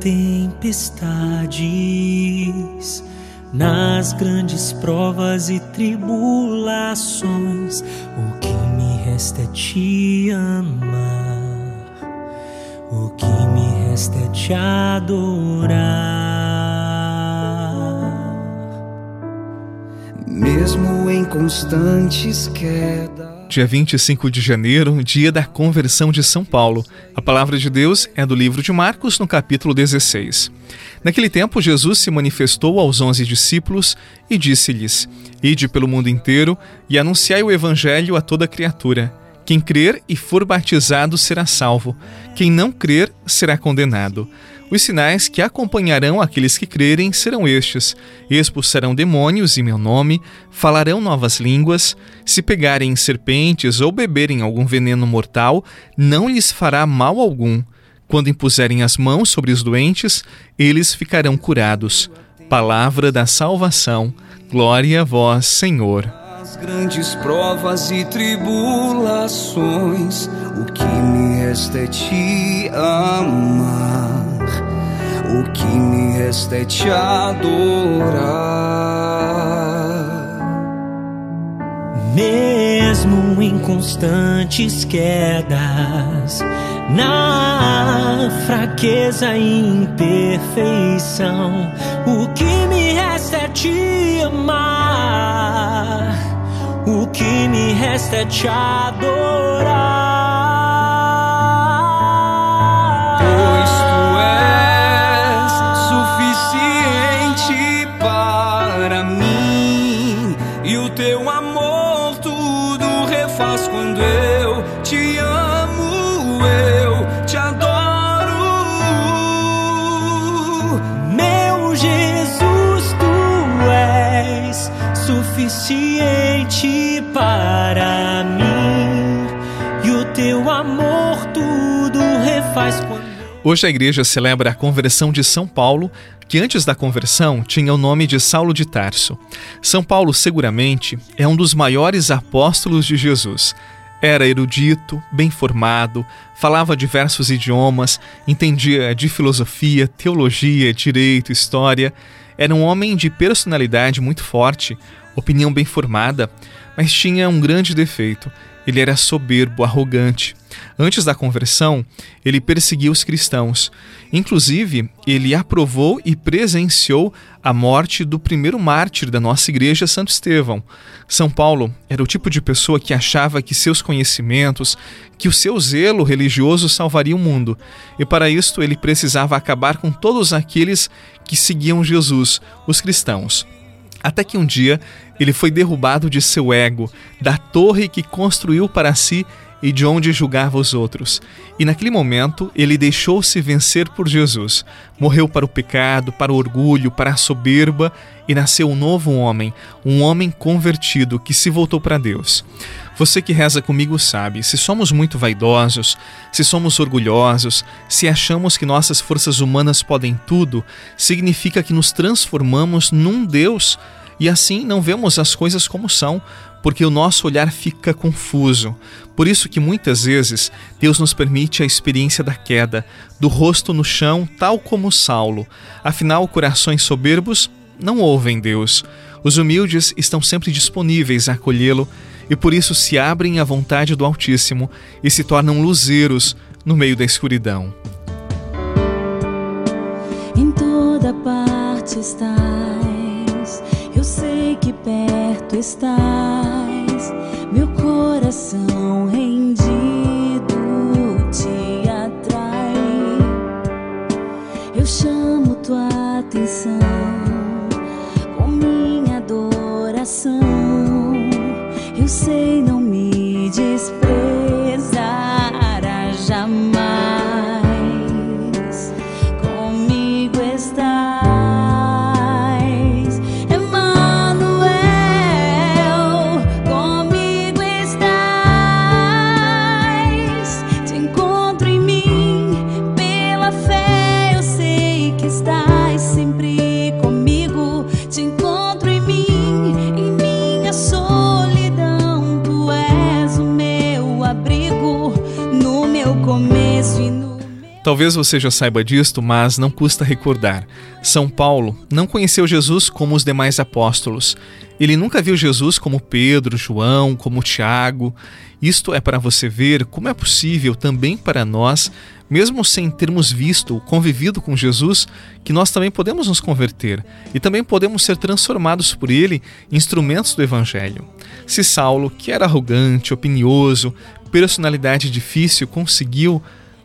tempestades, nas grandes provas e tribulações, o que me resta é te amar. O que me resta é te adorar. Mesmo em constantes quedas. Dia 25 de janeiro, dia da conversão de São Paulo. A palavra de Deus é do livro de Marcos, no capítulo 16. Naquele tempo, Jesus se manifestou aos onze discípulos e disse-lhes: Ide pelo mundo inteiro e anunciai o evangelho a toda criatura. Quem crer e for batizado será salvo, quem não crer será condenado. Os sinais que acompanharão aqueles que crerem serão estes: expulsarão demônios em meu nome, falarão novas línguas, se pegarem serpentes ou beberem algum veneno mortal, não lhes fará mal algum. Quando impuserem as mãos sobre os doentes, eles ficarão curados. Palavra da salvação. Glória a vós, Senhor grandes provas e tribulações, o que me resta é te amar, o que me resta é te adorar. Mesmo em constantes quedas, na fraqueza e imperfeição, o que me resta é te amar o que me resta é te adorar. Suficiente para mim, e o teu amor tudo refaz quando. Hoje a igreja celebra a conversão de São Paulo, que antes da conversão tinha o nome de Saulo de Tarso. São Paulo, seguramente, é um dos maiores apóstolos de Jesus. Era erudito, bem formado, falava diversos idiomas, entendia de filosofia, teologia, direito, história. Era um homem de personalidade muito forte, opinião bem formada, mas tinha um grande defeito. Ele era soberbo, arrogante. Antes da conversão, ele perseguia os cristãos. Inclusive, ele aprovou e presenciou a morte do primeiro mártir da nossa igreja, Santo Estevão. São Paulo era o tipo de pessoa que achava que seus conhecimentos, que o seu zelo religioso salvaria o mundo. E para isto, ele precisava acabar com todos aqueles que seguiam Jesus, os cristãos. Até que um dia ele foi derrubado de seu ego, da torre que construiu para si e de onde julgava os outros. E naquele momento ele deixou-se vencer por Jesus. Morreu para o pecado, para o orgulho, para a soberba e nasceu um novo homem, um homem convertido que se voltou para Deus. Você que reza comigo sabe, se somos muito vaidosos, se somos orgulhosos, se achamos que nossas forças humanas podem tudo, significa que nos transformamos num Deus e assim não vemos as coisas como são, porque o nosso olhar fica confuso. Por isso que muitas vezes Deus nos permite a experiência da queda, do rosto no chão, tal como Saulo. Afinal, corações soberbos não ouvem Deus. Os humildes estão sempre disponíveis a acolhê-lo e por isso se abrem à vontade do Altíssimo e se tornam luzeiros no meio da escuridão. Em toda parte estás, eu sei que perto estás, meu coração rendido Talvez você já saiba disto, mas não custa recordar. São Paulo não conheceu Jesus como os demais apóstolos. Ele nunca viu Jesus como Pedro, João, como Tiago. Isto é para você ver como é possível também para nós, mesmo sem termos visto, convivido com Jesus, que nós também podemos nos converter e também podemos ser transformados por ele instrumentos do Evangelho. Se Saulo, que era arrogante, opinioso, personalidade difícil, conseguiu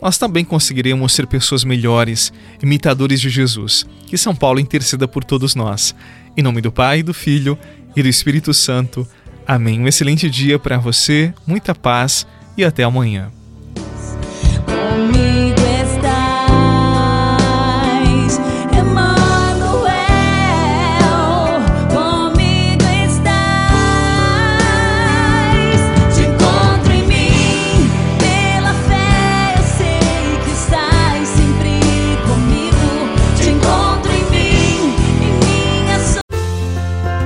nós também conseguiremos ser pessoas melhores, imitadores de Jesus. Que São Paulo interceda por todos nós. Em nome do Pai, do Filho e do Espírito Santo. Amém. Um excelente dia para você, muita paz e até amanhã.